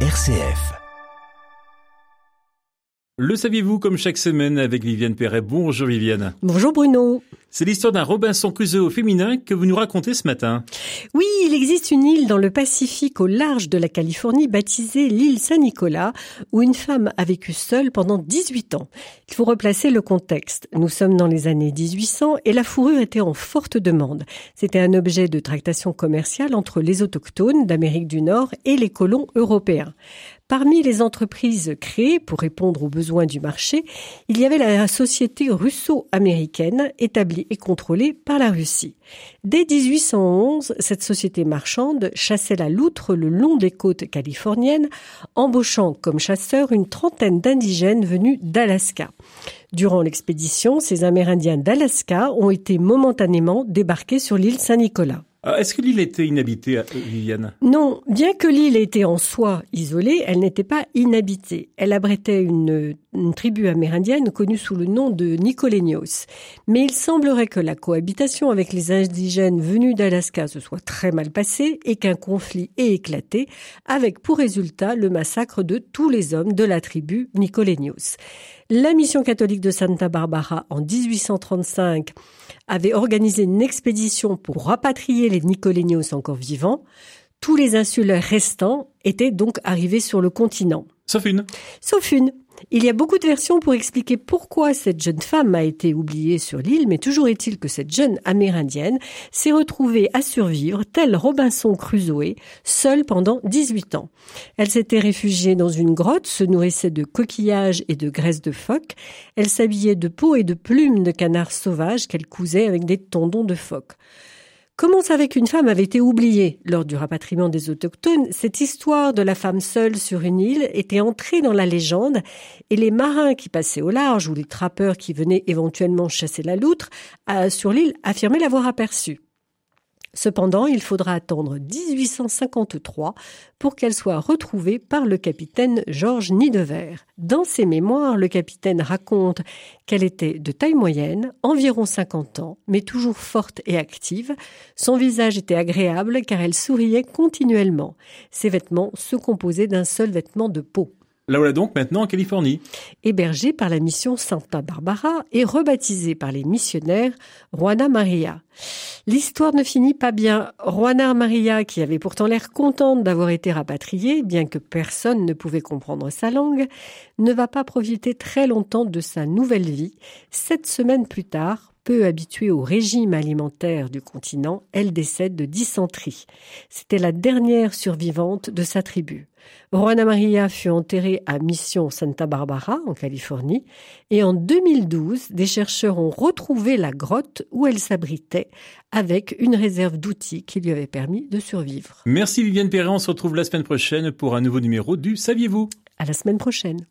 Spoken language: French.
RCF. Le saviez-vous comme chaque semaine avec Viviane Perret Bonjour Viviane. Bonjour Bruno. C'est l'histoire d'un Robinson Crusoe au féminin que vous nous racontez ce matin. Oui, il existe une île dans le Pacifique au large de la Californie baptisée l'île Saint-Nicolas où une femme a vécu seule pendant 18 ans. Il faut replacer le contexte. Nous sommes dans les années 1800 et la fourrure était en forte demande. C'était un objet de tractation commerciale entre les autochtones d'Amérique du Nord et les colons européens. Parmi les entreprises créées pour répondre aux besoins du marché, il y avait la société russo-américaine établie et contrôlée par la Russie. Dès 1811, cette société marchande chassait la loutre le long des côtes californiennes, embauchant comme chasseurs une trentaine d'indigènes venus d'Alaska. Durant l'expédition, ces Amérindiens d'Alaska ont été momentanément débarqués sur l'île Saint-Nicolas. Ah, est-ce que l'île était inhabitée, euh, Viviane? Non, bien que l'île était en soi isolée, elle n'était pas inhabitée. Elle abritait une, tribu amérindienne connue sous le nom de Nicolénios. Mais il semblerait que la cohabitation avec les indigènes venus d'Alaska se soit très mal passée et qu'un conflit ait éclaté, avec pour résultat le massacre de tous les hommes de la tribu Nicolénios. La mission catholique de Santa Barbara en 1835 avait organisé une expédition pour rapatrier les Nicolénios encore vivants. Tous les insulaires restants étaient donc arrivés sur le continent. Sauf une. Sauf une. Il y a beaucoup de versions pour expliquer pourquoi cette jeune femme a été oubliée sur l'île, mais toujours est-il que cette jeune amérindienne s'est retrouvée à survivre, telle Robinson Crusoe, seule pendant 18 ans. Elle s'était réfugiée dans une grotte, se nourrissait de coquillages et de graisse de phoque, elle s'habillait de peau et de plumes de canards sauvages qu'elle cousait avec des tendons de phoque. Comme on savait qu'une femme avait été oubliée lors du rapatriement des autochtones, cette histoire de la femme seule sur une île était entrée dans la légende et les marins qui passaient au large ou les trappeurs qui venaient éventuellement chasser la loutre euh, sur l'île affirmaient l'avoir aperçue. Cependant, il faudra attendre 1853 pour qu'elle soit retrouvée par le capitaine Georges Nidever. Dans ses mémoires, le capitaine raconte qu'elle était de taille moyenne, environ 50 ans, mais toujours forte et active. Son visage était agréable car elle souriait continuellement. Ses vêtements se composaient d'un seul vêtement de peau. La voilà donc maintenant en Californie. Hébergée par la mission Santa Barbara et rebaptisée par les missionnaires Juana Maria. L'histoire ne finit pas bien. Juana Maria, qui avait pourtant l'air contente d'avoir été rapatriée, bien que personne ne pouvait comprendre sa langue, ne va pas profiter très longtemps de sa nouvelle vie. Sept semaines plus tard, peu habituée au régime alimentaire du continent, elle décède de dysenterie. C'était la dernière survivante de sa tribu. Juana Maria fut enterrée à Mission Santa Barbara, en Californie, et en 2012, des chercheurs ont retrouvé la grotte où elle s'abritait, avec une réserve d'outils qui lui avait permis de survivre. Merci Viviane Perret, on se retrouve la semaine prochaine pour un nouveau numéro du Saviez-vous? À la semaine prochaine.